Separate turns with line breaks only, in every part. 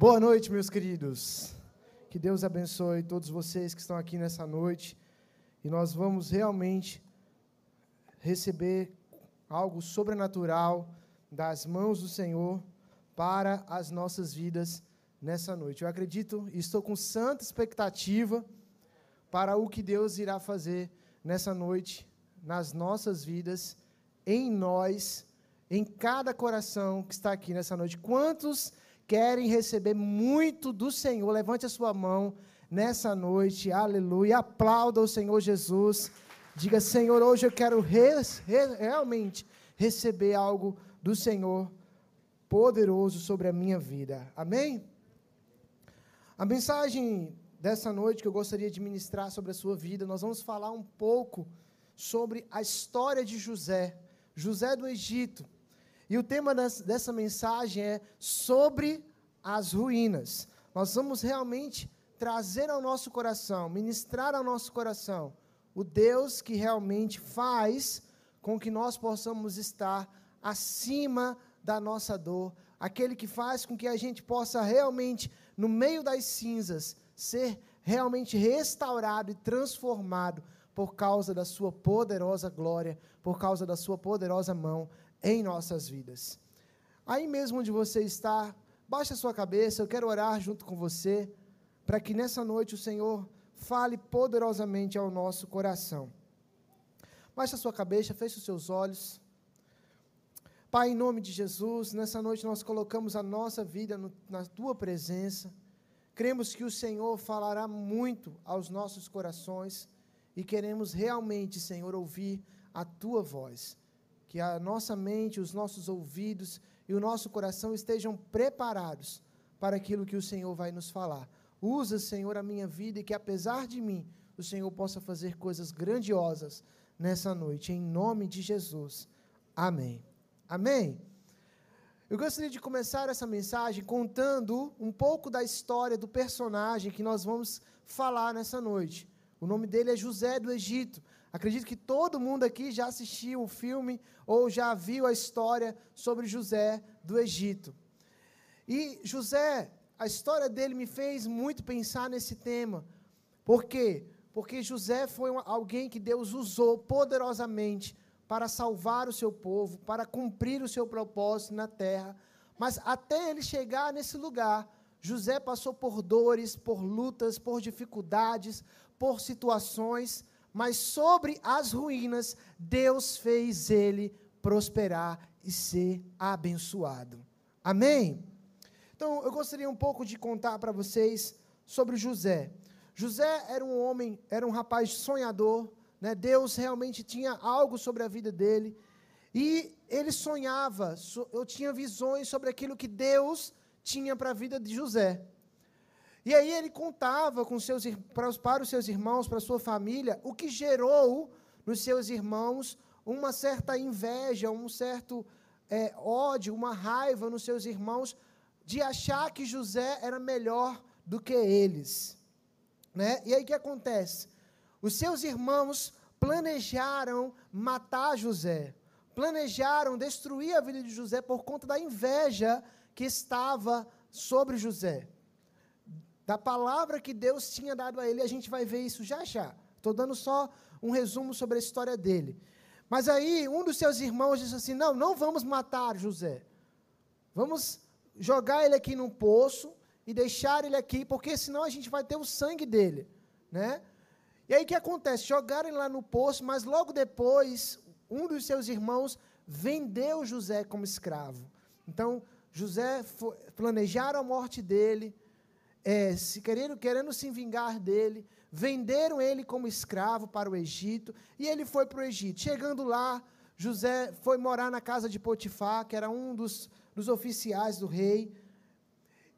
Boa noite, meus queridos. Que Deus abençoe todos vocês que estão aqui nessa noite. E nós vamos realmente receber algo sobrenatural das mãos do Senhor para as nossas vidas nessa noite. Eu acredito e estou com santa expectativa para o que Deus irá fazer nessa noite, nas nossas vidas, em nós, em cada coração que está aqui nessa noite. Quantos querem receber muito do Senhor? Levante a sua mão nessa noite, aleluia. Aplauda o Senhor Jesus. Diga, Senhor, hoje eu quero re, re, realmente receber algo do Senhor poderoso sobre a minha vida. Amém? A mensagem dessa noite que eu gostaria de ministrar sobre a sua vida, nós vamos falar um pouco sobre a história de José, José do Egito. E o tema dessa mensagem é sobre as ruínas. Nós vamos realmente trazer ao nosso coração, ministrar ao nosso coração, o Deus que realmente faz com que nós possamos estar acima da nossa dor, aquele que faz com que a gente possa realmente, no meio das cinzas, ser realmente restaurado e transformado por causa da Sua poderosa glória, por causa da Sua poderosa mão em nossas vidas. Aí mesmo onde você está, baixe a sua cabeça, eu quero orar junto com você, para que nessa noite o Senhor fale poderosamente ao nosso coração. Baixe a sua cabeça, feche os seus olhos. Pai, em nome de Jesus, nessa noite nós colocamos a nossa vida no, na tua presença. Cremos que o Senhor falará muito aos nossos corações e queremos realmente, Senhor, ouvir a tua voz. Que a nossa mente, os nossos ouvidos e o nosso coração estejam preparados para aquilo que o Senhor vai nos falar. Usa, Senhor, a minha vida e que apesar de mim, o Senhor possa fazer coisas grandiosas nessa noite, em nome de Jesus. Amém. Amém. Eu gostaria de começar essa mensagem contando um pouco da história do personagem que nós vamos falar nessa noite. O nome dele é José do Egito. Acredito que todo mundo aqui já assistiu o filme ou já viu a história sobre José do Egito. E José, a história dele me fez muito pensar nesse tema. Por quê? Porque José foi alguém que Deus usou poderosamente para salvar o seu povo, para cumprir o seu propósito na terra. Mas até ele chegar nesse lugar, José passou por dores, por lutas, por dificuldades, por situações, mas sobre as ruínas, Deus fez ele prosperar e ser abençoado. Amém? Então, eu gostaria um pouco de contar para vocês sobre José. José era um homem, era um rapaz sonhador, né? Deus realmente tinha algo sobre a vida dele. E ele sonhava, eu tinha visões sobre aquilo que Deus tinha para a vida de José. E aí ele contava com seus, para, os, para os seus irmãos, para a sua família, o que gerou nos seus irmãos uma certa inveja, um certo é, ódio, uma raiva nos seus irmãos, de achar que José era melhor do que eles. Né? E aí o que acontece? Os seus irmãos planejaram matar José, planejaram destruir a vida de José por conta da inveja que estava sobre José. Da palavra que Deus tinha dado a ele, a gente vai ver isso já já. Estou dando só um resumo sobre a história dele. Mas aí, um dos seus irmãos disse assim: Não, não vamos matar José. Vamos jogar ele aqui num poço e deixar ele aqui, porque senão a gente vai ter o sangue dele. Né? E aí o que acontece? Jogaram ele lá no poço, mas logo depois, um dos seus irmãos vendeu José como escravo. Então, José foi, planejaram a morte dele, é, se querendo, querendo se vingar dele, venderam ele como escravo para o Egito, e ele foi para o Egito. Chegando lá, José foi morar na casa de Potifar, que era um dos, dos oficiais do rei.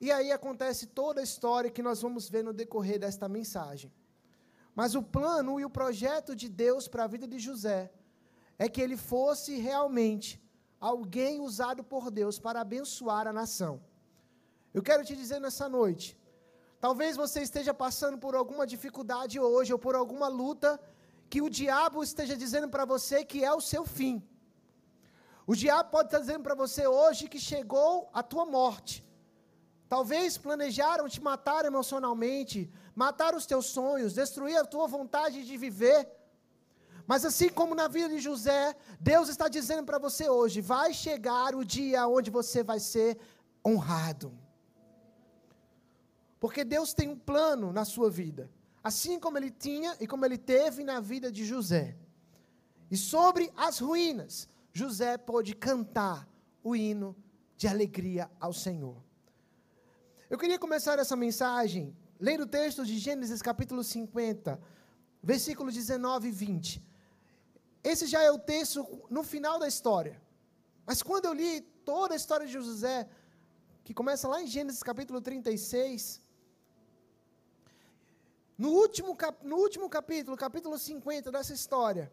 E aí acontece toda a história que nós vamos ver no decorrer desta mensagem. Mas o plano e o projeto de Deus para a vida de José é que ele fosse realmente alguém usado por Deus para abençoar a nação. Eu quero te dizer nessa noite, talvez você esteja passando por alguma dificuldade hoje ou por alguma luta que o diabo esteja dizendo para você que é o seu fim. O diabo pode estar dizendo para você hoje que chegou a tua morte, Talvez planejaram te matar emocionalmente, matar os teus sonhos, destruir a tua vontade de viver. Mas assim como na vida de José, Deus está dizendo para você hoje: vai chegar o dia onde você vai ser honrado. Porque Deus tem um plano na sua vida, assim como ele tinha e como ele teve na vida de José. E sobre as ruínas, José pôde cantar o hino de alegria ao Senhor. Eu queria começar essa mensagem lendo o texto de Gênesis capítulo 50, versículos 19 e 20. Esse já é o texto no final da história. Mas quando eu li toda a história de José, que começa lá em Gênesis capítulo 36, no último, cap, no último capítulo, capítulo 50 dessa história,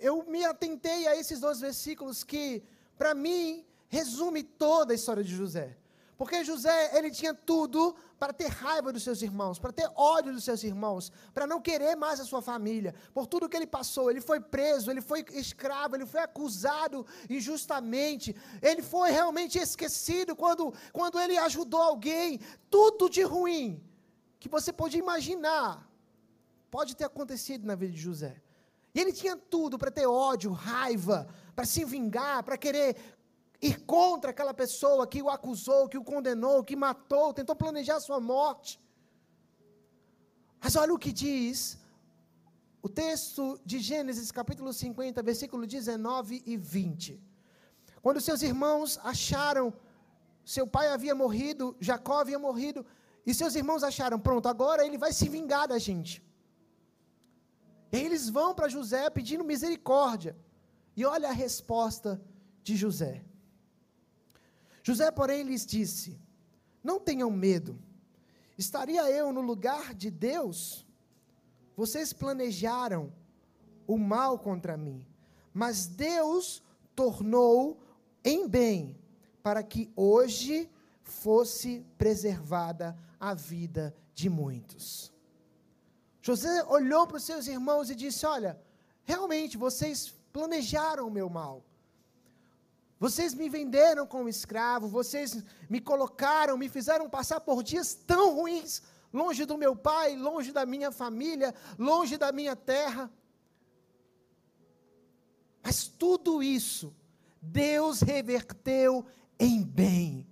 eu me atentei a esses dois versículos que, para mim, resume toda a história de José. Porque José, ele tinha tudo para ter raiva dos seus irmãos, para ter ódio dos seus irmãos, para não querer mais a sua família. Por tudo que ele passou, ele foi preso, ele foi escravo, ele foi acusado injustamente, ele foi realmente esquecido quando, quando ele ajudou alguém. Tudo de ruim que você pode imaginar pode ter acontecido na vida de José. E ele tinha tudo para ter ódio, raiva, para se vingar, para querer ir contra aquela pessoa que o acusou, que o condenou, que matou, tentou planejar sua morte. Mas olha o que diz o texto de Gênesis, capítulo 50, versículo 19 e 20. Quando seus irmãos acharam, seu pai havia morrido, Jacó havia morrido, e seus irmãos acharam, pronto, agora ele vai se vingar da gente. E eles vão para José pedindo misericórdia. E olha a resposta de José. José, porém, lhes disse: Não tenham medo. Estaria eu no lugar de Deus? Vocês planejaram o mal contra mim, mas Deus tornou em bem, para que hoje fosse preservada a vida de muitos. José olhou para os seus irmãos e disse: Olha, realmente vocês planejaram o meu mal. Vocês me venderam como escravo, vocês me colocaram, me fizeram passar por dias tão ruins, longe do meu pai, longe da minha família, longe da minha terra. Mas tudo isso, Deus reverteu em bem.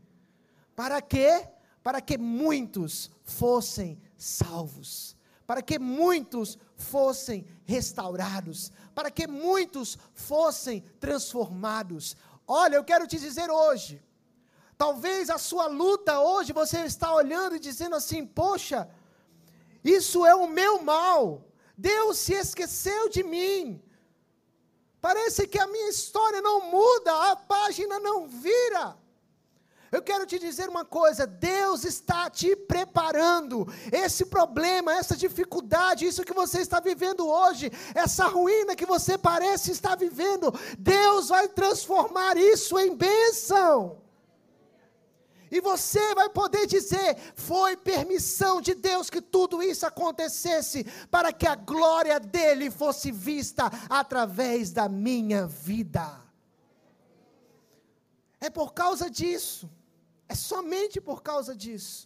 Para quê? Para que muitos fossem salvos. Para que muitos fossem restaurados. Para que muitos fossem transformados. Olha, eu quero te dizer hoje, talvez a sua luta hoje você está olhando e dizendo assim: poxa, isso é o meu mal, Deus se esqueceu de mim. Parece que a minha história não muda, a página não vira. Eu quero te dizer uma coisa: Deus está te preparando. Esse problema, essa dificuldade, isso que você está vivendo hoje, essa ruína que você parece estar vivendo, Deus vai transformar isso em bênção. E você vai poder dizer: foi permissão de Deus que tudo isso acontecesse, para que a glória dele fosse vista através da minha vida. É por causa disso é somente por causa disso.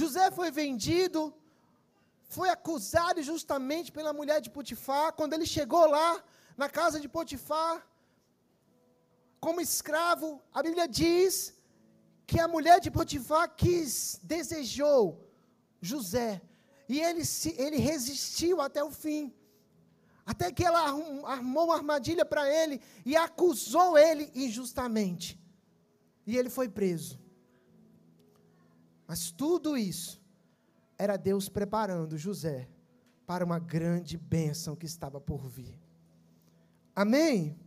José foi vendido, foi acusado justamente pela mulher de Potifar. Quando ele chegou lá, na casa de Potifar, como escravo, a Bíblia diz que a mulher de Potifar quis, desejou José. E ele, se, ele resistiu até o fim. Até que ela armou uma armadilha para ele e acusou ele injustamente. E ele foi preso. Mas tudo isso era Deus preparando José para uma grande bênção que estava por vir. Amém?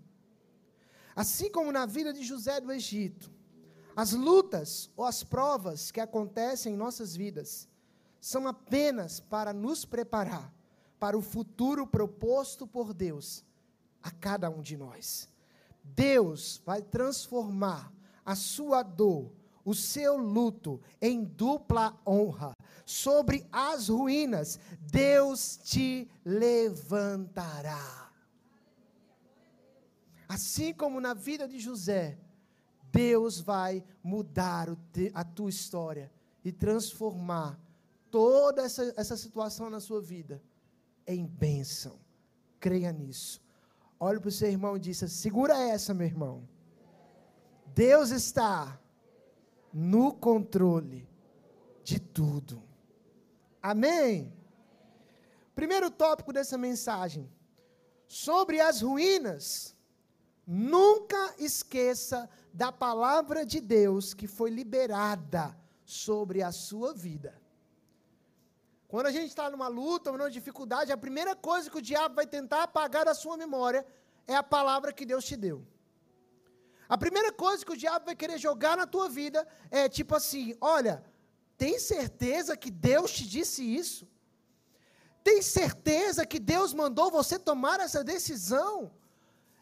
Assim como na vida de José do Egito, as lutas ou as provas que acontecem em nossas vidas são apenas para nos preparar para o futuro proposto por Deus a cada um de nós. Deus vai transformar a sua dor, o seu luto em dupla honra. Sobre as ruínas, Deus te levantará. Assim como na vida de José, Deus vai mudar a tua história e transformar toda essa, essa situação na sua vida em bênção. Creia nisso. Olhe para o seu irmão e diz: segura essa, meu irmão. Deus está no controle de tudo. Amém? Primeiro tópico dessa mensagem: sobre as ruínas. Nunca esqueça da palavra de Deus que foi liberada sobre a sua vida. Quando a gente está numa luta, numa dificuldade, a primeira coisa que o diabo vai tentar apagar da sua memória é a palavra que Deus te deu. A primeira coisa que o diabo vai querer jogar na tua vida é tipo assim: olha, tem certeza que Deus te disse isso? Tem certeza que Deus mandou você tomar essa decisão?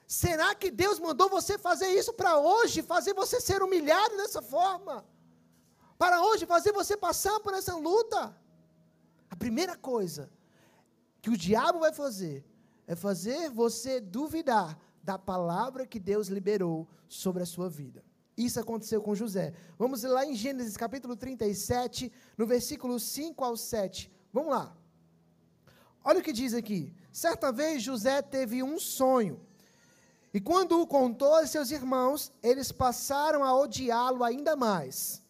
Será que Deus mandou você fazer isso para hoje, fazer você ser humilhado dessa forma? Para hoje, fazer você passar por essa luta? A primeira coisa que o diabo vai fazer é fazer você duvidar da palavra que Deus liberou sobre a sua vida. Isso aconteceu com José. Vamos lá em Gênesis capítulo 37, no versículo 5 ao 7. Vamos lá. Olha o que diz aqui. Certa vez José teve um sonho. E quando o contou a seus irmãos, eles passaram a odiá-lo ainda mais.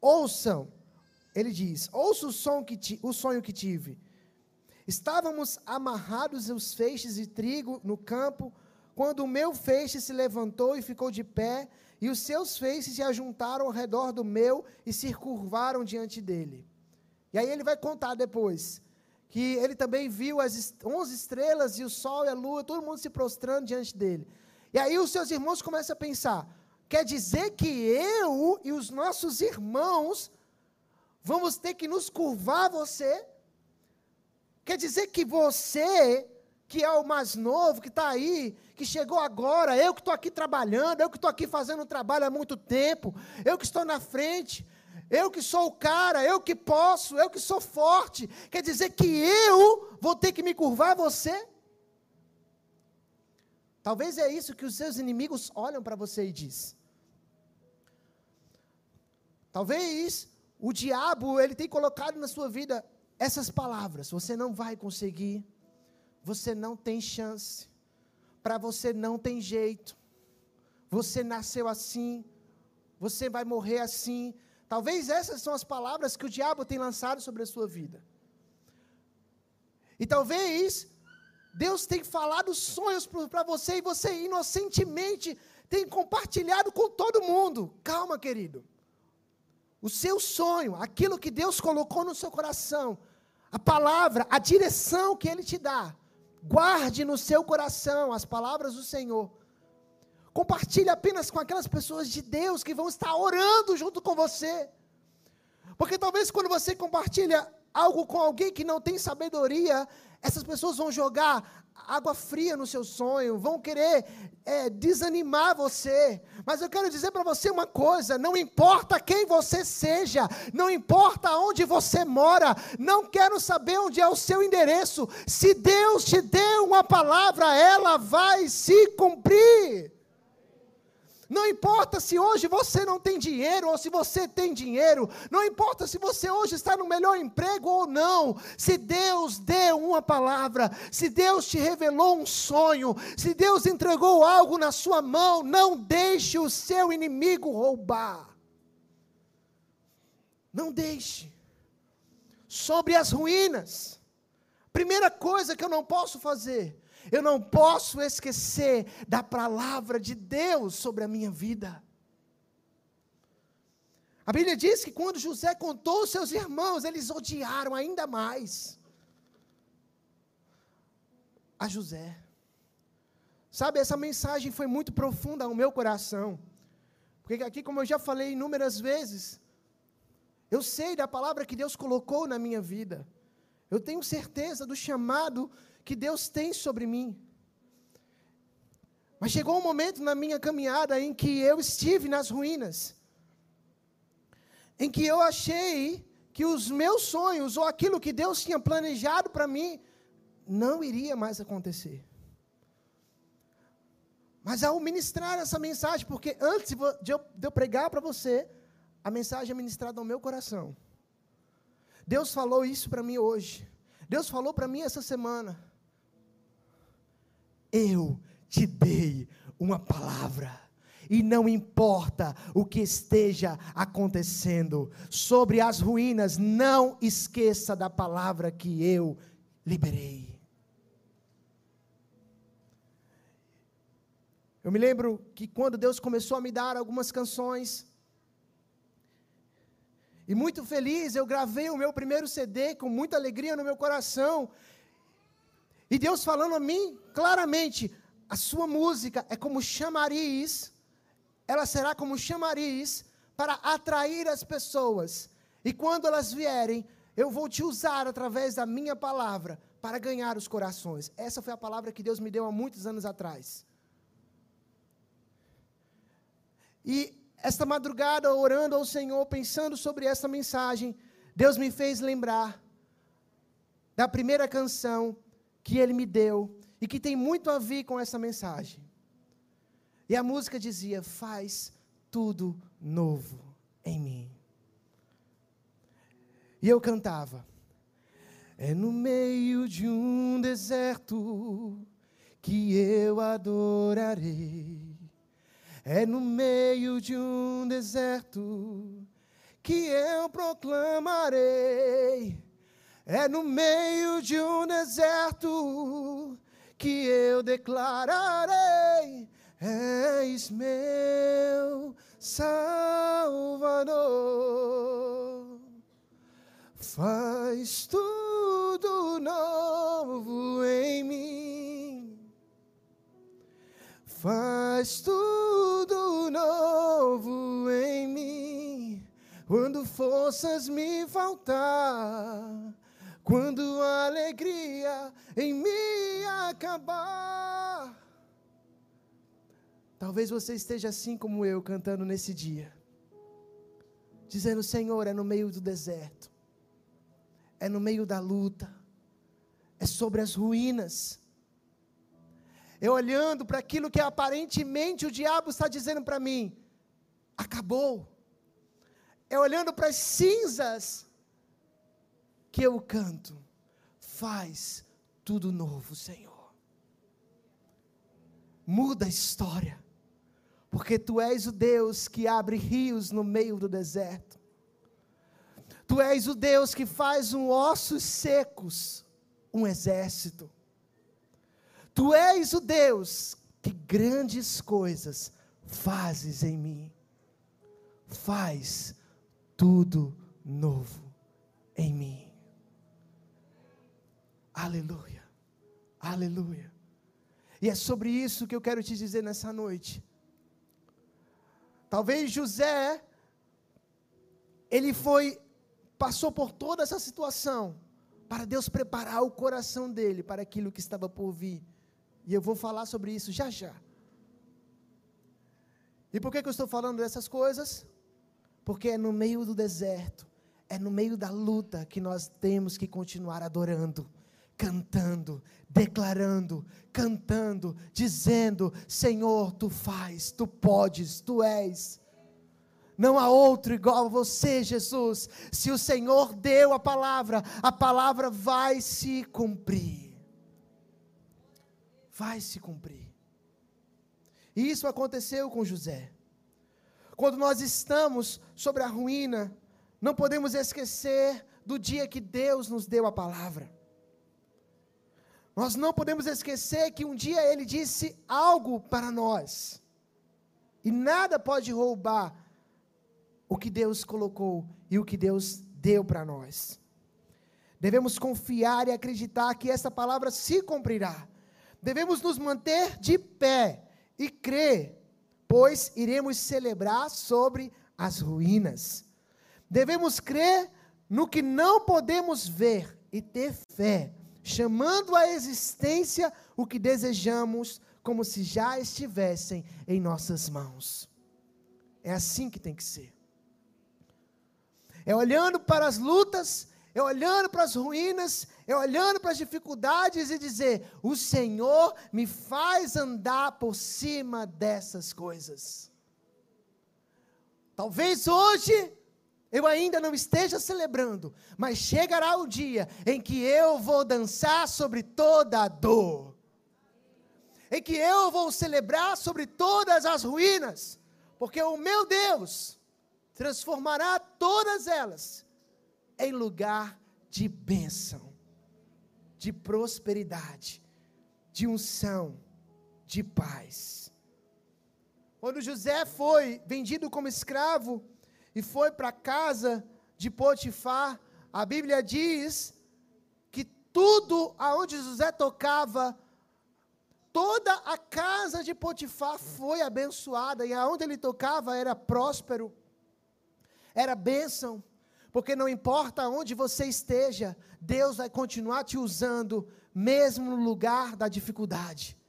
Ouçam, ele diz: Ouça o, som que ti, o sonho que tive. Estávamos amarrados os feixes de trigo no campo, quando o meu feixe se levantou e ficou de pé, e os seus feixes se ajuntaram ao redor do meu e se curvaram diante dele. E aí ele vai contar depois que ele também viu as onze estrelas e o sol e a lua, todo mundo se prostrando diante dele. E aí os seus irmãos começam a pensar: quer dizer que eu e os nossos irmãos vamos ter que nos curvar a você? Quer dizer que você, que é o mais novo, que está aí, que chegou agora, eu que estou aqui trabalhando, eu que estou aqui fazendo o trabalho há muito tempo, eu que estou na frente, eu que sou o cara, eu que posso, eu que sou forte, quer dizer que eu vou ter que me curvar a você? Talvez é isso que os seus inimigos olham para você e diz. Talvez o diabo, ele tem colocado na sua vida essas palavras: você não vai conseguir, você não tem chance, para você não tem jeito, você nasceu assim, você vai morrer assim. Talvez essas são as palavras que o diabo tem lançado sobre a sua vida. E talvez Deus tenha falado sonhos para você e você inocentemente tem compartilhado com todo mundo. Calma, querido o seu sonho, aquilo que Deus colocou no seu coração, a palavra, a direção que Ele te dá, guarde no seu coração as palavras do Senhor. Compartilhe apenas com aquelas pessoas de Deus que vão estar orando junto com você. Porque talvez quando você compartilha algo com alguém que não tem sabedoria, essas pessoas vão jogar água fria no seu sonho, vão querer é, desanimar você. Mas eu quero dizer para você uma coisa: não importa quem você seja, não importa onde você mora, não quero saber onde é o seu endereço. Se Deus te deu uma palavra, ela vai se cumprir. Não importa se hoje você não tem dinheiro ou se você tem dinheiro. Não importa se você hoje está no melhor emprego ou não. Se Deus deu uma palavra, se Deus te revelou um sonho, se Deus entregou algo na sua mão, não deixe o seu inimigo roubar. Não deixe. Sobre as ruínas. Primeira coisa que eu não posso fazer eu não posso esquecer da palavra de Deus sobre a minha vida. A Bíblia diz que quando José contou aos seus irmãos, eles odiaram ainda mais a José. Sabe, essa mensagem foi muito profunda ao meu coração. Porque aqui, como eu já falei inúmeras vezes, eu sei da palavra que Deus colocou na minha vida. Eu tenho certeza do chamado que Deus tem sobre mim. Mas chegou um momento na minha caminhada em que eu estive nas ruínas, em que eu achei que os meus sonhos ou aquilo que Deus tinha planejado para mim não iria mais acontecer. Mas ao ministrar essa mensagem, porque antes de eu, de eu pregar para você, a mensagem é ministrada ao meu coração. Deus falou isso para mim hoje. Deus falou para mim essa semana. Eu te dei uma palavra. E não importa o que esteja acontecendo sobre as ruínas, não esqueça da palavra que eu liberei. Eu me lembro que quando Deus começou a me dar algumas canções, e muito feliz, eu gravei o meu primeiro CD com muita alegria no meu coração. E Deus falando a mim claramente: a sua música é como chamariz, ela será como chamariz para atrair as pessoas. E quando elas vierem, eu vou te usar através da minha palavra para ganhar os corações. Essa foi a palavra que Deus me deu há muitos anos atrás. E esta madrugada, orando ao Senhor, pensando sobre essa mensagem, Deus me fez lembrar da primeira canção que Ele me deu e que tem muito a ver com essa mensagem. E a música dizia: Faz tudo novo em mim. E eu cantava: É no meio de um deserto que eu adorarei é no meio de um deserto que eu proclamarei. É no meio de um deserto que eu declararei: És meu Salvador. Faz tudo novo em mim. Faz tudo novo em mim, quando forças me faltar, quando a alegria em mim acabar. Talvez você esteja assim como eu, cantando nesse dia, dizendo: Senhor, é no meio do deserto, é no meio da luta, é sobre as ruínas eu olhando para aquilo que aparentemente o diabo está dizendo para mim, acabou. É olhando para as cinzas que eu canto, faz tudo novo, Senhor. Muda a história, porque tu és o Deus que abre rios no meio do deserto. Tu és o Deus que faz um ossos secos um exército. Tu és o Deus que grandes coisas fazes em mim. Faz tudo novo em mim. Aleluia. Aleluia. E é sobre isso que eu quero te dizer nessa noite. Talvez José ele foi passou por toda essa situação para Deus preparar o coração dele para aquilo que estava por vir. E eu vou falar sobre isso já já. E por que, que eu estou falando dessas coisas? Porque é no meio do deserto, é no meio da luta que nós temos que continuar adorando, cantando, declarando, cantando, dizendo: Senhor, tu faz, tu podes, tu és. Não há outro igual a você, Jesus. Se o Senhor deu a palavra, a palavra vai se cumprir vai se cumprir. E isso aconteceu com José. Quando nós estamos sobre a ruína, não podemos esquecer do dia que Deus nos deu a palavra. Nós não podemos esquecer que um dia Ele disse algo para nós. E nada pode roubar o que Deus colocou e o que Deus deu para nós. Devemos confiar e acreditar que essa palavra se cumprirá devemos nos manter de pé e crer, pois iremos celebrar sobre as ruínas. Devemos crer no que não podemos ver e ter fé, chamando à existência o que desejamos, como se já estivessem em nossas mãos. É assim que tem que ser. É olhando para as lutas é olhando para as ruínas, é olhando para as dificuldades e dizer: O Senhor me faz andar por cima dessas coisas. Talvez hoje eu ainda não esteja celebrando, mas chegará o dia em que eu vou dançar sobre toda a dor, em que eu vou celebrar sobre todas as ruínas, porque o meu Deus transformará todas elas em lugar de bênção, de prosperidade, de unção, de paz. Quando José foi vendido como escravo e foi para a casa de Potifar, a Bíblia diz que tudo aonde José tocava, toda a casa de Potifar foi abençoada e aonde ele tocava era próspero, era bênção. Porque não importa onde você esteja, Deus vai continuar te usando, mesmo no lugar da dificuldade.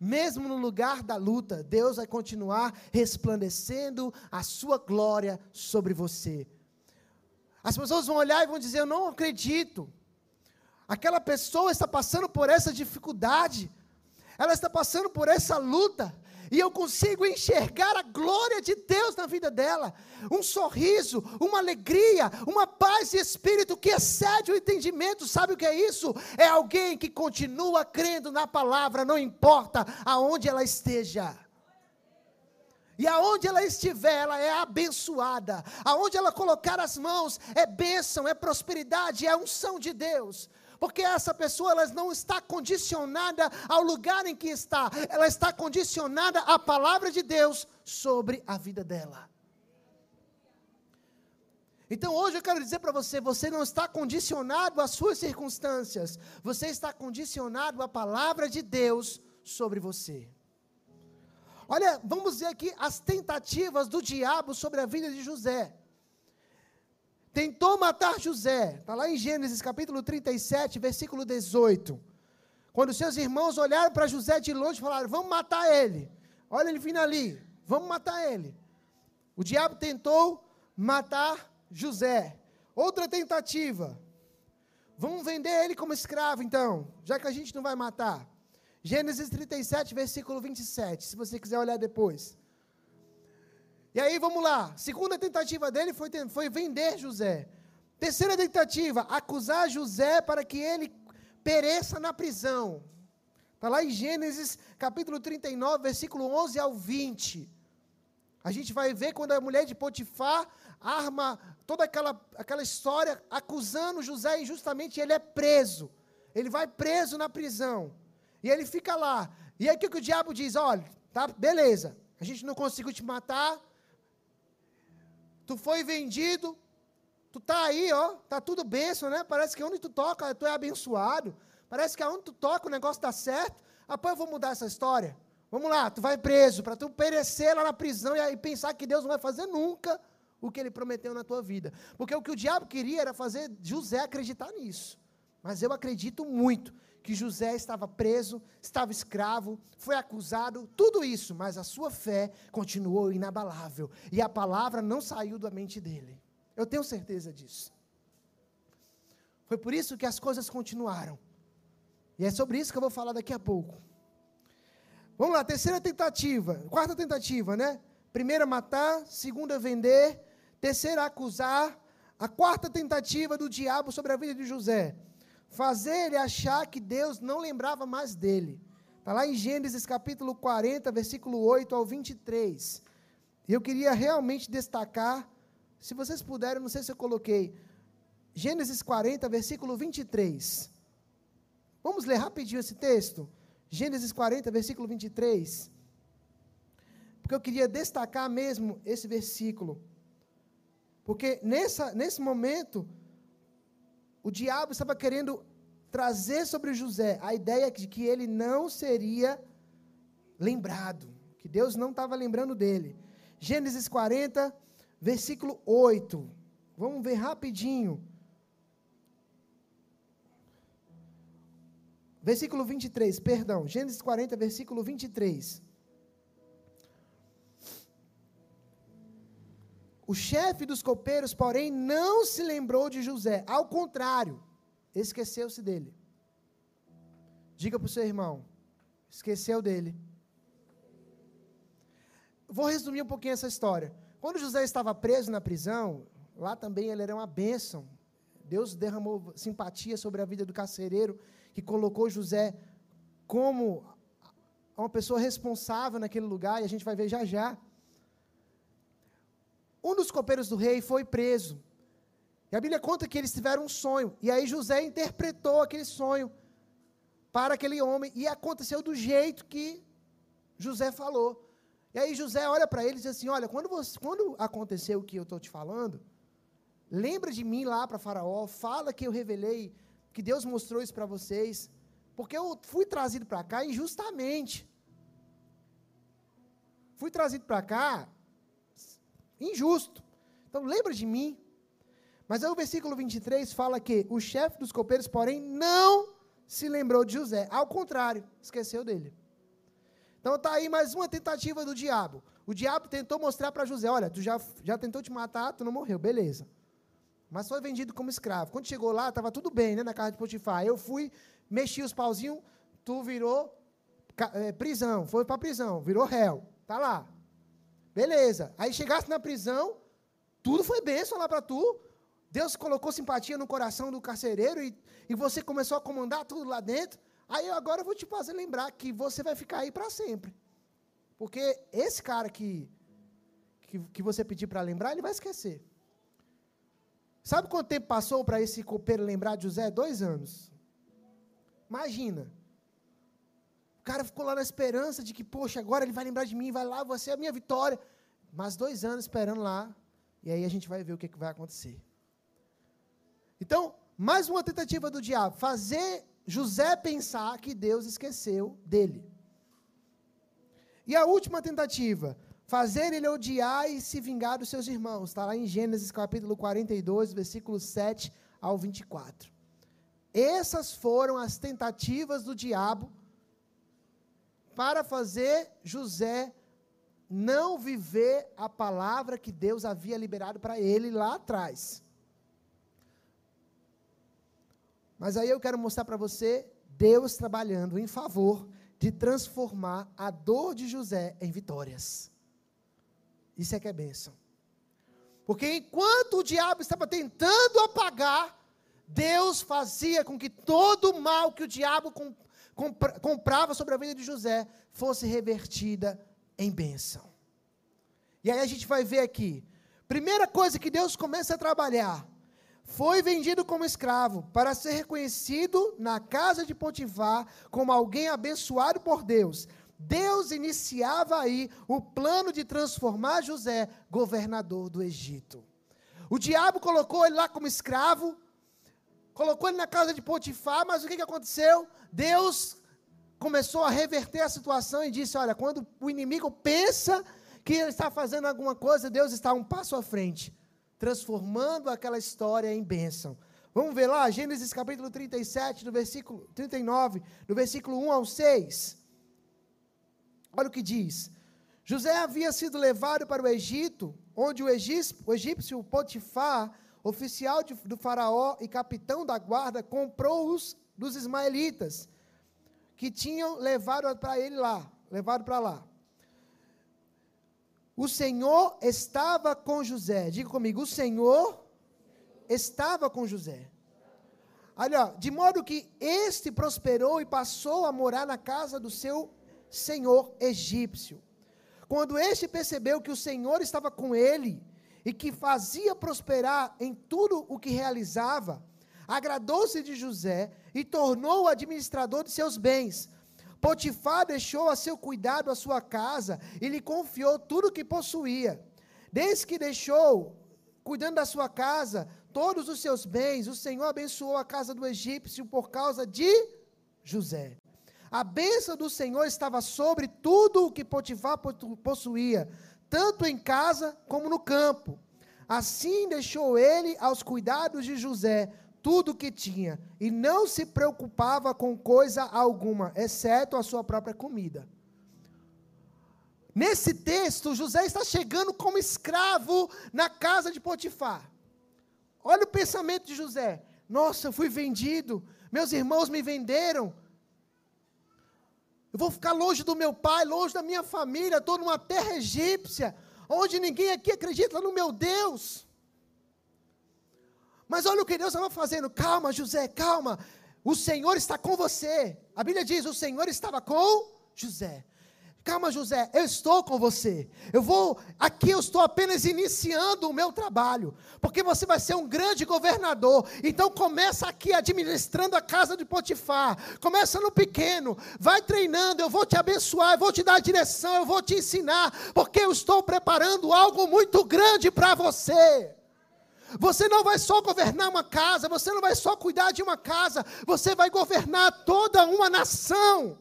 Mesmo no lugar da luta, Deus vai continuar resplandecendo a sua glória sobre você. As pessoas vão olhar e vão dizer: Eu não acredito. Aquela pessoa está passando por essa dificuldade, ela está passando por essa luta, e eu consigo enxergar a glória de Deus na vida dela, um sorriso, uma alegria, uma paz de espírito que excede o entendimento. Sabe o que é isso? É alguém que continua crendo na palavra, não importa aonde ela esteja. E aonde ela estiver, ela é abençoada. Aonde ela colocar as mãos, é bênção, é prosperidade, é unção de Deus porque essa pessoa ela não está condicionada ao lugar em que está, ela está condicionada à palavra de Deus sobre a vida dela. Então hoje eu quero dizer para você: você não está condicionado às suas circunstâncias, você está condicionado à palavra de Deus sobre você. Olha, vamos ver aqui as tentativas do diabo sobre a vida de José tentou matar José. Está lá em Gênesis capítulo 37, versículo 18. Quando seus irmãos olharam para José de longe e falaram: Vamos matar ele. Olha ele vindo ali, vamos matar ele. O diabo tentou matar José. Outra tentativa. Vamos vender ele como escravo, então, já que a gente não vai matar. Gênesis 37, versículo 27, se você quiser olhar depois. E aí vamos lá. Segunda tentativa dele foi, foi vender José. Terceira tentativa, acusar José para que ele pereça na prisão. Está lá em Gênesis capítulo 39, versículo 11 ao 20. A gente vai ver quando a mulher de Potifar arma toda aquela, aquela história acusando José injustamente, ele é preso. Ele vai preso na prisão. E ele fica lá. E aí o que, que o diabo diz? Olha, tá, beleza, a gente não conseguiu te matar, tu foi vendido, tu tá aí, ó, tá tudo benção, né? Parece que onde tu toca, tu é abençoado. Parece que aonde tu toca o negócio dá certo. Após eu vou mudar essa história. Vamos lá, tu vai preso para tu perecer lá na prisão e, e pensar que Deus não vai fazer nunca o que ele prometeu na tua vida. Porque o que o diabo queria era fazer José acreditar nisso. Mas eu acredito muito que José estava preso, estava escravo, foi acusado, tudo isso, mas a sua fé continuou inabalável e a palavra não saiu da mente dele. Eu tenho certeza disso. Foi por isso que as coisas continuaram. E é sobre isso que eu vou falar daqui a pouco. Vamos lá, terceira tentativa, quarta tentativa, né? Primeira matar, segunda vender, terceira acusar, a quarta tentativa do diabo sobre a vida de José fazer ele achar que Deus não lembrava mais dele. Está lá em Gênesis capítulo 40, versículo 8 ao 23. E eu queria realmente destacar, se vocês puderem, não sei se eu coloquei, Gênesis 40, versículo 23. Vamos ler rapidinho esse texto? Gênesis 40, versículo 23. Porque eu queria destacar mesmo esse versículo. Porque nessa, nesse momento, o diabo estava querendo trazer sobre José a ideia de que ele não seria lembrado, que Deus não estava lembrando dele. Gênesis 40, versículo 8. Vamos ver rapidinho. Versículo 23, perdão. Gênesis 40, versículo 23. O chefe dos copeiros, porém, não se lembrou de José. Ao contrário, esqueceu-se dele. Diga para o seu irmão: esqueceu dele. Vou resumir um pouquinho essa história. Quando José estava preso na prisão, lá também ele era uma bênção. Deus derramou simpatia sobre a vida do carcereiro, que colocou José como uma pessoa responsável naquele lugar, e a gente vai ver já já. Um dos copeiros do rei foi preso. E a Bíblia conta que eles tiveram um sonho. E aí José interpretou aquele sonho para aquele homem. E aconteceu do jeito que José falou. E aí José olha para ele e diz assim: Olha, quando, você, quando aconteceu o que eu estou te falando, lembra de mim lá para Faraó, fala que eu revelei, que Deus mostrou isso para vocês, porque eu fui trazido para cá injustamente. Fui trazido para cá injusto. Então lembra de mim. Mas aí o versículo 23 fala que o chefe dos copeiros, porém, não se lembrou de José. Ao contrário, esqueceu dele. Então está aí mais uma tentativa do diabo. O diabo tentou mostrar para José: olha, tu já, já tentou te matar, tu não morreu, beleza. Mas foi vendido como escravo. Quando chegou lá, estava tudo bem, né, na casa de Potifar. Eu fui, mexi os pauzinhos, tu virou é, prisão, foi para prisão, virou réu. Tá lá. Beleza. Aí chegasse na prisão, tudo foi bênção lá para tu. Deus colocou simpatia no coração do carcereiro e, e você começou a comandar tudo lá dentro. Aí agora eu vou te fazer lembrar que você vai ficar aí para sempre. Porque esse cara que, que, que você pedir para lembrar, ele vai esquecer. Sabe quanto tempo passou para esse copeiro lembrar de José? Dois anos. Imagina. O cara ficou lá na esperança de que, poxa, agora ele vai lembrar de mim, vai lá, vai ser a minha vitória. Mas dois anos esperando lá, e aí a gente vai ver o que, que vai acontecer. Então, mais uma tentativa do diabo, fazer José pensar que Deus esqueceu dele. E a última tentativa, fazer ele odiar e se vingar dos seus irmãos. Está lá em Gênesis capítulo 42, versículos 7 ao 24. Essas foram as tentativas do diabo para fazer José não viver a palavra que Deus havia liberado para ele lá atrás. Mas aí eu quero mostrar para você Deus trabalhando em favor de transformar a dor de José em vitórias. Isso é que é bênção. Porque enquanto o diabo estava tentando apagar, Deus fazia com que todo o mal que o diabo comprava sobre a vida de José fosse revertida em bênção. E aí a gente vai ver aqui. Primeira coisa que Deus começa a trabalhar. Foi vendido como escravo para ser reconhecido na casa de Potifar como alguém abençoado por Deus. Deus iniciava aí o plano de transformar José governador do Egito. O diabo colocou ele lá como escravo, colocou ele na casa de Potifar, mas o que, que aconteceu? Deus começou a reverter a situação e disse: Olha, quando o inimigo pensa que ele está fazendo alguma coisa, Deus está um passo à frente, transformando aquela história em bênção. Vamos ver lá, Gênesis capítulo 37, do versículo 39, do versículo 1 ao 6. Olha o que diz. José havia sido levado para o Egito, onde o egípcio, o egípcio Potifar, oficial de, do faraó e capitão da guarda, comprou-os dos ismaelitas que tinham levado para ele lá, levado para lá. O Senhor estava com José. Diga comigo, o Senhor estava com José. Olha, de modo que este prosperou e passou a morar na casa do seu senhor egípcio. Quando este percebeu que o Senhor estava com ele e que fazia prosperar em tudo o que realizava, agradou-se de José e tornou-o administrador de seus bens. Potifar deixou a seu cuidado a sua casa e lhe confiou tudo o que possuía. Desde que deixou, cuidando da sua casa, todos os seus bens, o Senhor abençoou a casa do egípcio por causa de José. A bênção do Senhor estava sobre tudo o que Potifar possuía, tanto em casa como no campo. Assim deixou ele aos cuidados de José tudo o que tinha, e não se preocupava com coisa alguma, exceto a sua própria comida. Nesse texto, José está chegando como escravo na casa de Potifar. Olha o pensamento de José: Nossa, eu fui vendido, meus irmãos me venderam. Eu vou ficar longe do meu pai, longe da minha família, estou numa terra egípcia, onde ninguém aqui acredita no meu Deus. Mas olha o que Deus estava fazendo. Calma, José, calma. O Senhor está com você. A Bíblia diz: o Senhor estava com José. Calma, José, eu estou com você. Eu vou, aqui eu estou apenas iniciando o meu trabalho, porque você vai ser um grande governador. Então começa aqui administrando a casa de Potifar. Começa no pequeno, vai treinando, eu vou te abençoar, eu vou te dar direção, eu vou te ensinar, porque eu estou preparando algo muito grande para você. Você não vai só governar uma casa, você não vai só cuidar de uma casa, você vai governar toda uma nação.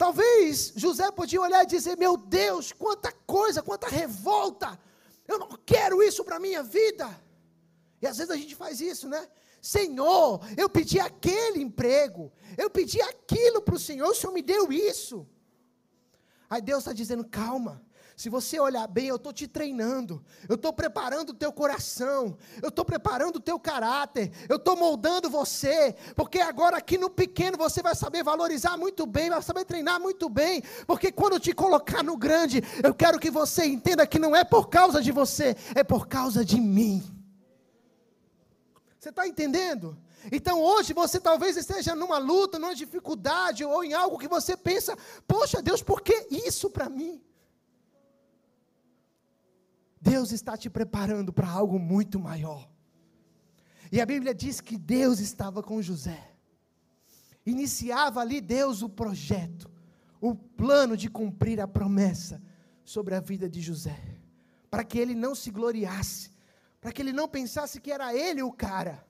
Talvez José podia olhar e dizer: Meu Deus, quanta coisa, quanta revolta. Eu não quero isso para a minha vida. E às vezes a gente faz isso, né? Senhor, eu pedi aquele emprego, eu pedi aquilo para o Senhor, o Senhor me deu isso. Aí Deus está dizendo: calma, se você olhar bem, eu estou te treinando, eu estou preparando o teu coração, eu estou preparando o teu caráter, eu estou moldando você, porque agora aqui no pequeno você vai saber valorizar muito bem, vai saber treinar muito bem, porque quando te colocar no grande, eu quero que você entenda que não é por causa de você, é por causa de mim. Você está entendendo? Então hoje você talvez esteja numa luta, numa dificuldade, ou em algo que você pensa: poxa Deus, por que isso para mim? Deus está te preparando para algo muito maior. E a Bíblia diz que Deus estava com José. Iniciava ali Deus o projeto, o plano de cumprir a promessa sobre a vida de José, para que ele não se gloriasse, para que ele não pensasse que era ele o cara,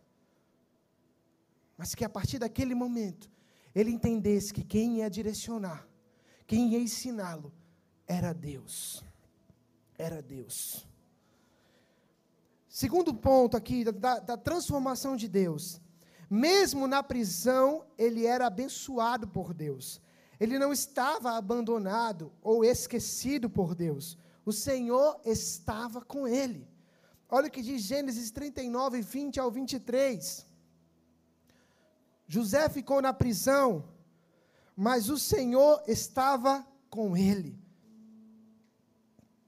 mas que a partir daquele momento ele entendesse que quem ia direcionar, quem ia ensiná-lo, era Deus era Deus. Segundo ponto aqui, da, da, transformação de Deus. Mesmo na prisão, ele era abençoado por Deus. Ele não estava abandonado ou esquecido por Deus. O Senhor estava com ele. Olha o que diz Gênesis 39, 20 ao 23. José ficou na prisão, mas o Senhor estava com ele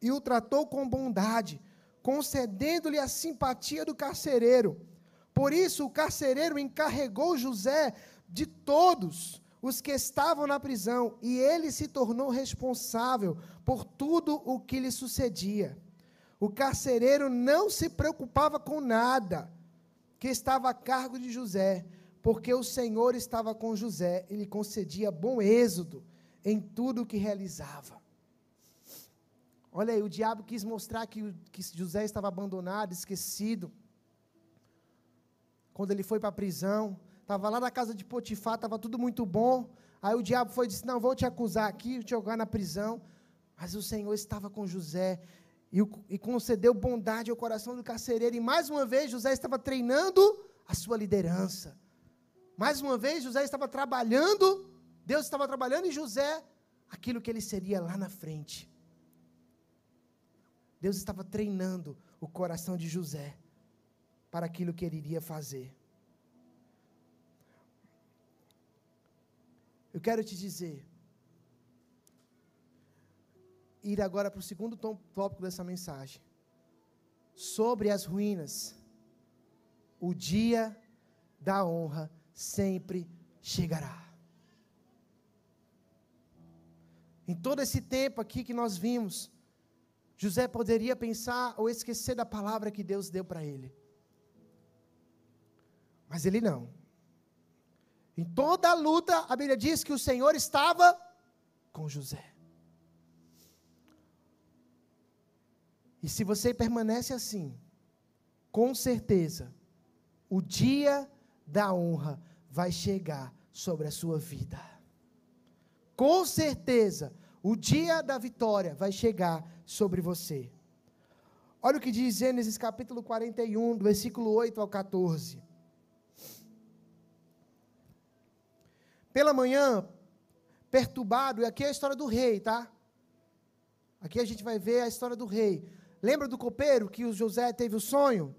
e o tratou com bondade, concedendo-lhe a simpatia do carcereiro. Por isso, o carcereiro encarregou José de todos os que estavam na prisão, e ele se tornou responsável por tudo o que lhe sucedia. O carcereiro não se preocupava com nada que estava a cargo de José, porque o Senhor estava com José e lhe concedia bom êxodo em tudo o que realizava. Olha aí, o diabo quis mostrar que, que José estava abandonado, esquecido. Quando ele foi para a prisão, estava lá na casa de Potifar, estava tudo muito bom. Aí o diabo foi e disse: Não, vou te acusar aqui, vou te jogar na prisão. Mas o Senhor estava com José e, e concedeu bondade ao coração do carcereiro. E mais uma vez, José estava treinando a sua liderança. Mais uma vez, José estava trabalhando, Deus estava trabalhando em José aquilo que ele seria lá na frente. Deus estava treinando o coração de José para aquilo que ele iria fazer. Eu quero te dizer, ir agora para o segundo tópico dessa mensagem, sobre as ruínas. O dia da honra sempre chegará. Em todo esse tempo aqui que nós vimos, José poderia pensar ou esquecer da palavra que Deus deu para ele. Mas ele não. Em toda a luta, a Bíblia diz que o Senhor estava com José. E se você permanece assim, com certeza, o dia da honra vai chegar sobre a sua vida. Com certeza, o dia da vitória vai chegar sobre você. Olha o que diz Gênesis capítulo 41, do versículo 8 ao 14. Pela manhã, perturbado, e aqui é a história do rei, tá? Aqui a gente vai ver a história do rei. Lembra do copeiro que o José teve o sonho?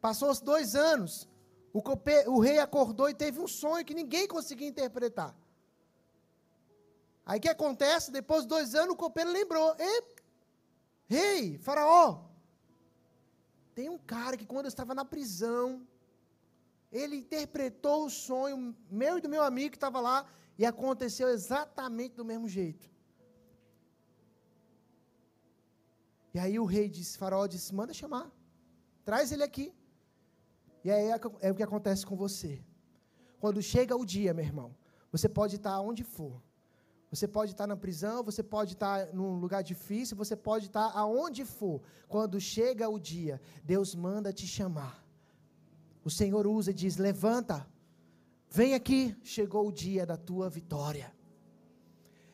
Passou dois anos. O, copeiro, o rei acordou e teve um sonho que ninguém conseguia interpretar. Aí o que acontece? Depois de dois anos, o copeiro lembrou: Ei, rei, faraó, tem um cara que quando eu estava na prisão, ele interpretou o sonho meu e do meu amigo que estava lá, e aconteceu exatamente do mesmo jeito. E aí o rei disse, Faraó disse: manda chamar, traz ele aqui. E aí é, é o que acontece com você. Quando chega o dia, meu irmão, você pode estar onde for. Você pode estar na prisão, você pode estar num lugar difícil, você pode estar aonde for. Quando chega o dia, Deus manda te chamar. O Senhor usa e diz: Levanta, vem aqui, chegou o dia da tua vitória.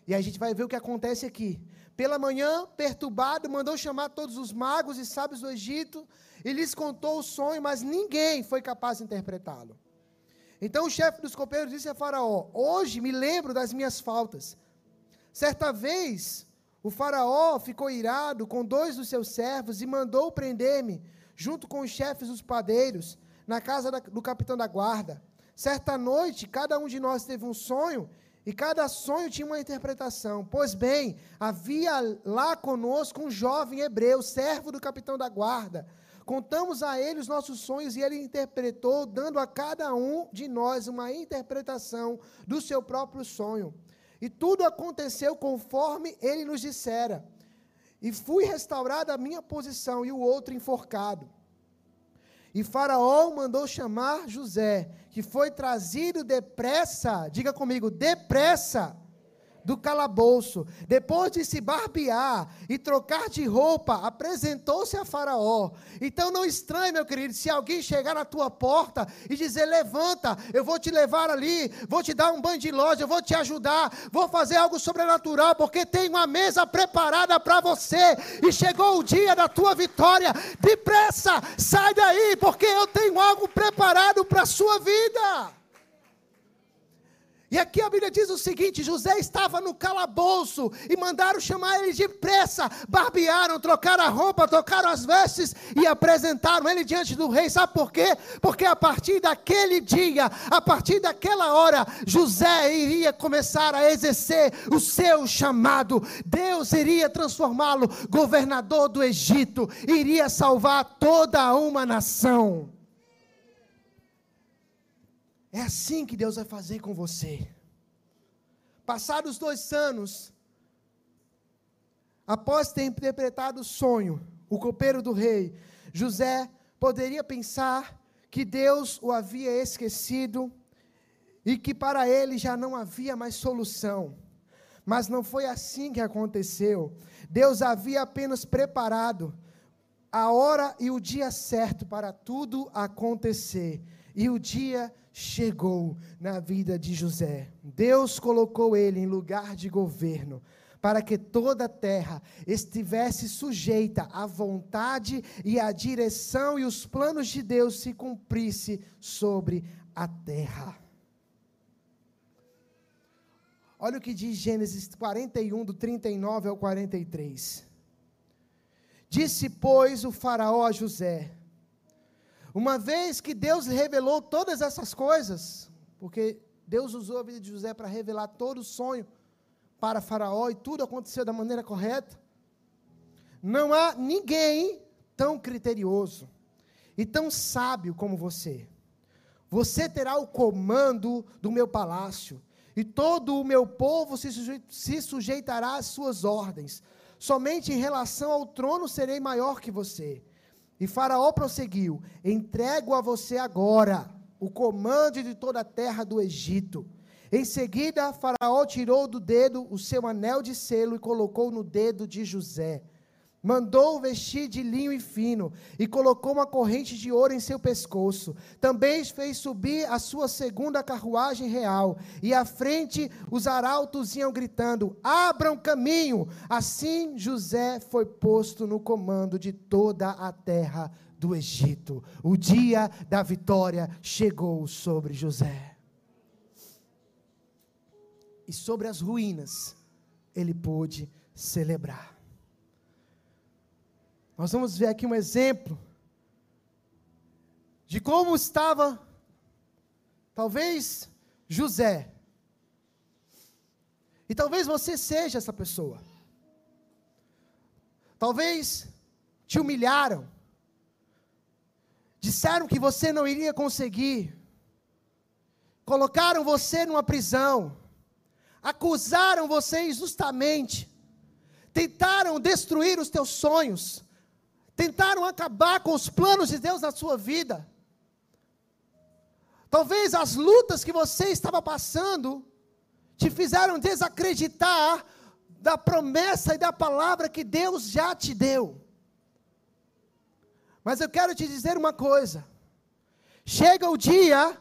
E a gente vai ver o que acontece aqui. Pela manhã, perturbado, mandou chamar todos os magos e sábios do Egito e lhes contou o sonho, mas ninguém foi capaz de interpretá-lo. Então o chefe dos copeiros disse a Faraó: Hoje me lembro das minhas faltas. Certa vez, o Faraó ficou irado com dois dos seus servos e mandou prender-me, junto com os chefes dos padeiros, na casa da, do capitão da guarda. Certa noite, cada um de nós teve um sonho e cada sonho tinha uma interpretação. Pois bem, havia lá conosco um jovem hebreu, servo do capitão da guarda. Contamos a ele os nossos sonhos e ele interpretou, dando a cada um de nós uma interpretação do seu próprio sonho. E tudo aconteceu conforme ele nos dissera. E fui restaurada a minha posição e o outro enforcado. E Faraó mandou chamar José, que foi trazido depressa, diga comigo, depressa, do calabouço. Depois de se barbear e trocar de roupa, apresentou-se a Faraó. Então não estranhe, meu querido, se alguém chegar na tua porta e dizer: Levanta, eu vou te levar ali, vou te dar um banho de loja, eu vou te ajudar, vou fazer algo sobrenatural, porque tem uma mesa preparada para você. E chegou o dia da tua vitória. Depressa, sai daí, porque eu tenho algo preparado para a sua vida. E aqui a Bíblia diz o seguinte: José estava no calabouço e mandaram chamar ele depressa, barbearam, trocaram a roupa, trocaram as vestes e apresentaram ele diante do rei. Sabe por quê? Porque a partir daquele dia, a partir daquela hora, José iria começar a exercer o seu chamado. Deus iria transformá-lo governador do Egito, iria salvar toda uma nação. É assim que Deus vai fazer com você. Passados dois anos, após ter interpretado o sonho, o copeiro do rei, José poderia pensar que Deus o havia esquecido e que para ele já não havia mais solução. Mas não foi assim que aconteceu. Deus havia apenas preparado a hora e o dia certo para tudo acontecer. E o dia chegou na vida de José. Deus colocou ele em lugar de governo, para que toda a terra estivesse sujeita à vontade e à direção e os planos de Deus se cumprisse sobre a terra. Olha o que diz Gênesis 41, do 39 ao 43. Disse, pois, o Faraó a José: uma vez que Deus revelou todas essas coisas, porque Deus usou a vida de José para revelar todo o sonho para Faraó e tudo aconteceu da maneira correta, não há ninguém tão criterioso e tão sábio como você. Você terá o comando do meu palácio, e todo o meu povo se sujeitará às suas ordens. Somente em relação ao trono serei maior que você. E Faraó prosseguiu: Entrego a você agora o comando de toda a terra do Egito. Em seguida, Faraó tirou do dedo o seu anel de selo e colocou no dedo de José. Mandou vestir de linho e fino e colocou uma corrente de ouro em seu pescoço. Também fez subir a sua segunda carruagem real. E à frente os arautos iam gritando: Abram caminho! Assim José foi posto no comando de toda a terra do Egito. O dia da vitória chegou sobre José. e sobre as ruínas ele pôde celebrar. Nós vamos ver aqui um exemplo de como estava, talvez, José. E talvez você seja essa pessoa. Talvez te humilharam, disseram que você não iria conseguir, colocaram você numa prisão, acusaram você injustamente, tentaram destruir os teus sonhos, tentaram acabar com os planos de Deus na sua vida. Talvez as lutas que você estava passando te fizeram desacreditar da promessa e da palavra que Deus já te deu. Mas eu quero te dizer uma coisa: chega o dia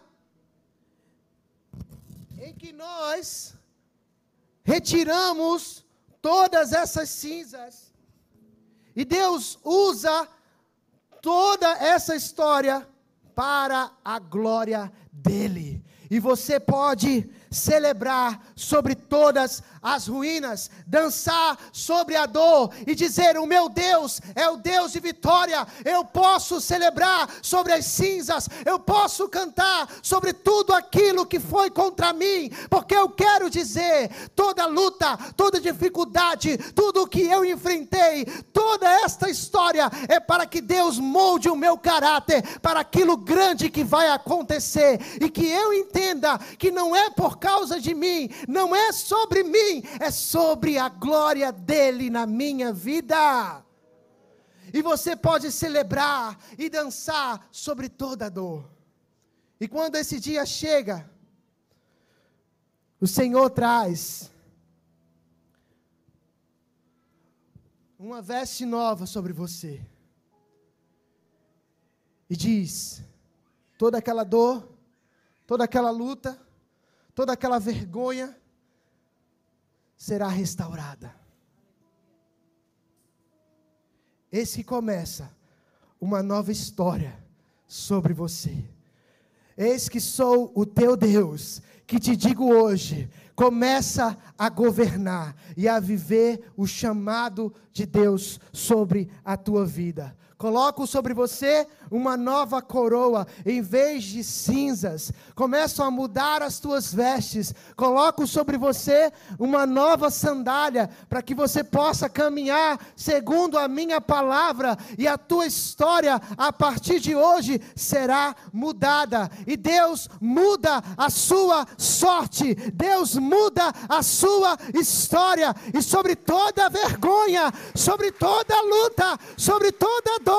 em que nós retiramos todas essas cinzas, e Deus usa toda essa história para a glória dele. E você pode celebrar sobre todas as ruínas, dançar sobre a dor e dizer: O meu Deus é o Deus de vitória. Eu posso celebrar sobre as cinzas, eu posso cantar sobre tudo aquilo que foi contra mim, porque eu quero dizer: toda luta, toda dificuldade, tudo o que eu enfrentei, toda esta história é para que Deus molde o meu caráter para aquilo grande que vai acontecer e que eu entenda que não é por causa de mim, não é sobre mim, é sobre a glória dele na minha vida. E você pode celebrar e dançar sobre toda a dor. E quando esse dia chega, o Senhor traz uma veste nova sobre você. E diz: toda aquela dor, toda aquela luta, toda aquela vergonha será restaurada. Esse que começa uma nova história sobre você. Eis que sou o teu Deus, que te digo hoje: começa a governar e a viver o chamado de Deus sobre a tua vida. Coloco sobre você uma nova coroa, em vez de cinzas. Começo a mudar as tuas vestes. Coloco sobre você uma nova sandália, para que você possa caminhar segundo a minha palavra, e a tua história, a partir de hoje, será mudada. E Deus muda a sua sorte, Deus muda a sua história, e sobre toda vergonha, sobre toda luta, sobre toda dor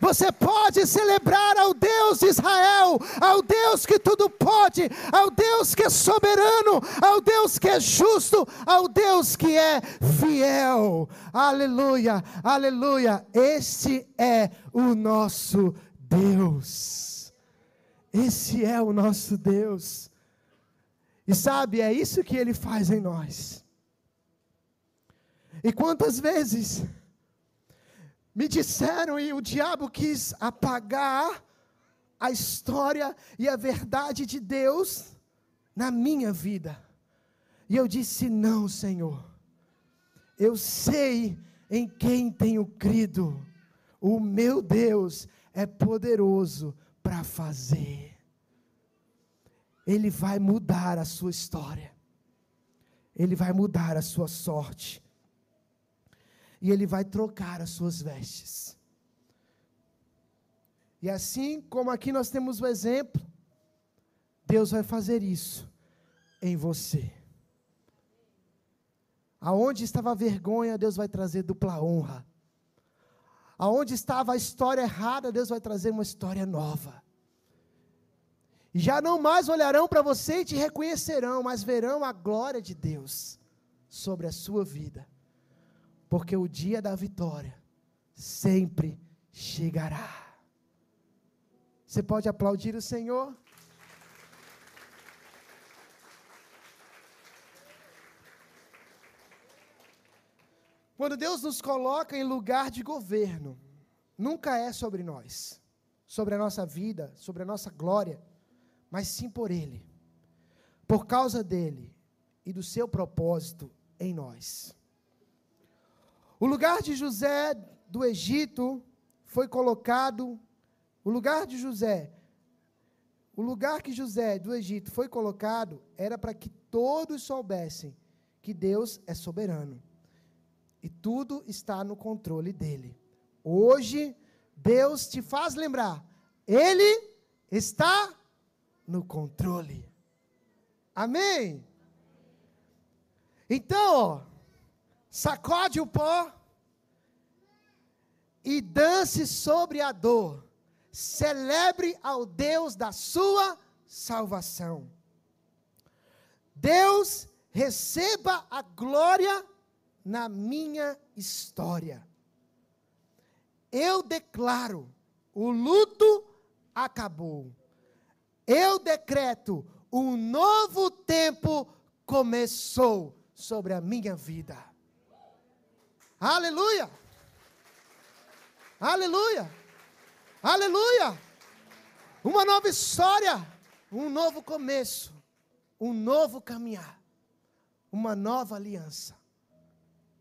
você pode celebrar ao Deus de Israel, ao Deus que tudo pode, ao Deus que é soberano, ao Deus que é justo, ao Deus que é fiel. Aleluia, aleluia. Este é o nosso Deus. Esse é o nosso Deus. E sabe, é isso que ele faz em nós. E quantas vezes me disseram e o diabo quis apagar a história e a verdade de Deus na minha vida. E eu disse: Não, Senhor, eu sei em quem tenho crido. O meu Deus é poderoso para fazer. Ele vai mudar a sua história. Ele vai mudar a sua sorte e ele vai trocar as suas vestes. E assim como aqui nós temos o exemplo, Deus vai fazer isso em você. Aonde estava a vergonha, Deus vai trazer dupla honra. Aonde estava a história errada, Deus vai trazer uma história nova. E já não mais olharão para você e te reconhecerão, mas verão a glória de Deus sobre a sua vida porque o dia da vitória sempre chegará. Você pode aplaudir o Senhor? Quando Deus nos coloca em lugar de governo, nunca é sobre nós, sobre a nossa vida, sobre a nossa glória, mas sim por Ele, por causa dEle e do seu propósito em nós. O lugar de José do Egito foi colocado, o lugar de José, o lugar que José do Egito foi colocado era para que todos soubessem que Deus é soberano e tudo está no controle dele. Hoje, Deus te faz lembrar, Ele está no controle. Amém? Então, ó, sacode o pó e dance sobre a dor. Celebre ao Deus da sua salvação. Deus receba a glória na minha história. Eu declaro: o luto acabou. Eu decreto: um novo tempo começou sobre a minha vida. Aleluia! Aleluia! Aleluia! Uma nova história, um novo começo, um novo caminhar, uma nova aliança.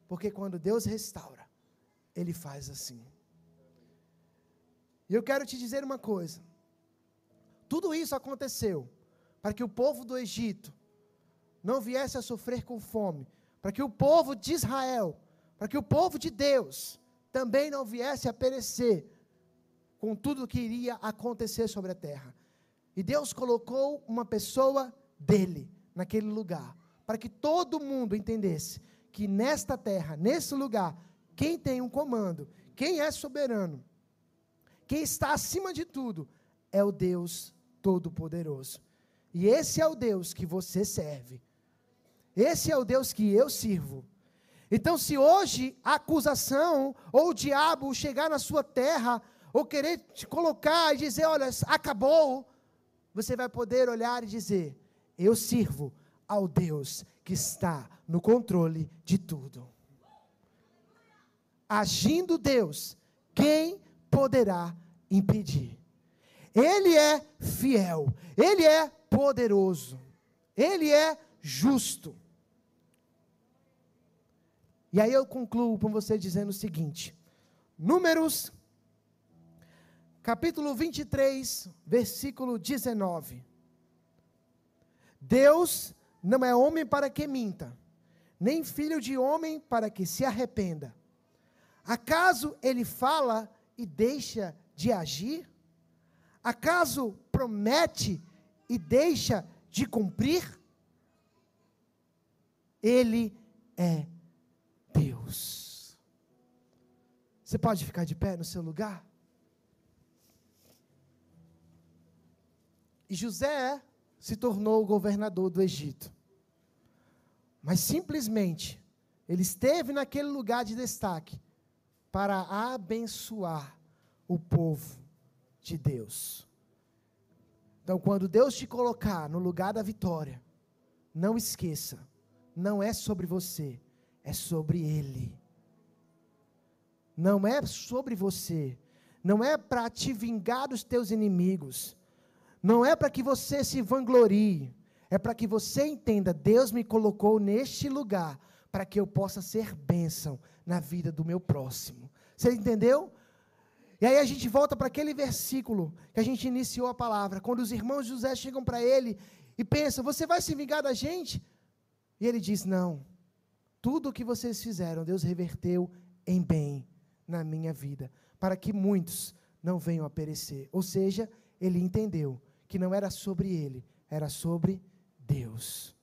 Porque quando Deus restaura, Ele faz assim. E eu quero te dizer uma coisa: tudo isso aconteceu para que o povo do Egito não viesse a sofrer com fome, para que o povo de Israel, para que o povo de Deus também não viesse a perecer com tudo o que iria acontecer sobre a terra. E Deus colocou uma pessoa dele naquele lugar, para que todo mundo entendesse que nesta terra, nesse lugar, quem tem um comando, quem é soberano, quem está acima de tudo, é o Deus Todo-Poderoso. E esse é o Deus que você serve. Esse é o Deus que eu sirvo. Então, se hoje a acusação ou o diabo chegar na sua terra, ou querer te colocar e dizer: olha, acabou, você vai poder olhar e dizer: eu sirvo ao Deus que está no controle de tudo. Agindo Deus, quem poderá impedir? Ele é fiel, ele é poderoso, ele é justo. E aí eu concluo com você dizendo o seguinte: Números, capítulo 23, versículo 19. Deus não é homem para que minta, nem filho de homem para que se arrependa. Acaso ele fala e deixa de agir? Acaso promete e deixa de cumprir? Ele é Deus. Você pode ficar de pé no seu lugar? E José se tornou o governador do Egito. Mas simplesmente, ele esteve naquele lugar de destaque para abençoar o povo de Deus. Então, quando Deus te colocar no lugar da vitória, não esqueça, não é sobre você, é sobre Ele. Não é sobre você. Não é para te vingar dos teus inimigos. Não é para que você se vanglorie. É para que você entenda: Deus me colocou neste lugar para que eu possa ser bênção na vida do meu próximo. Você entendeu? E aí a gente volta para aquele versículo que a gente iniciou a palavra, quando os irmãos José chegam para ele e pensam: Você vai se vingar da gente? E ele diz: Não, tudo o que vocês fizeram, Deus reverteu em bem na minha vida, para que muitos não venham a perecer. Ou seja, ele entendeu que não era sobre ele, era sobre Deus.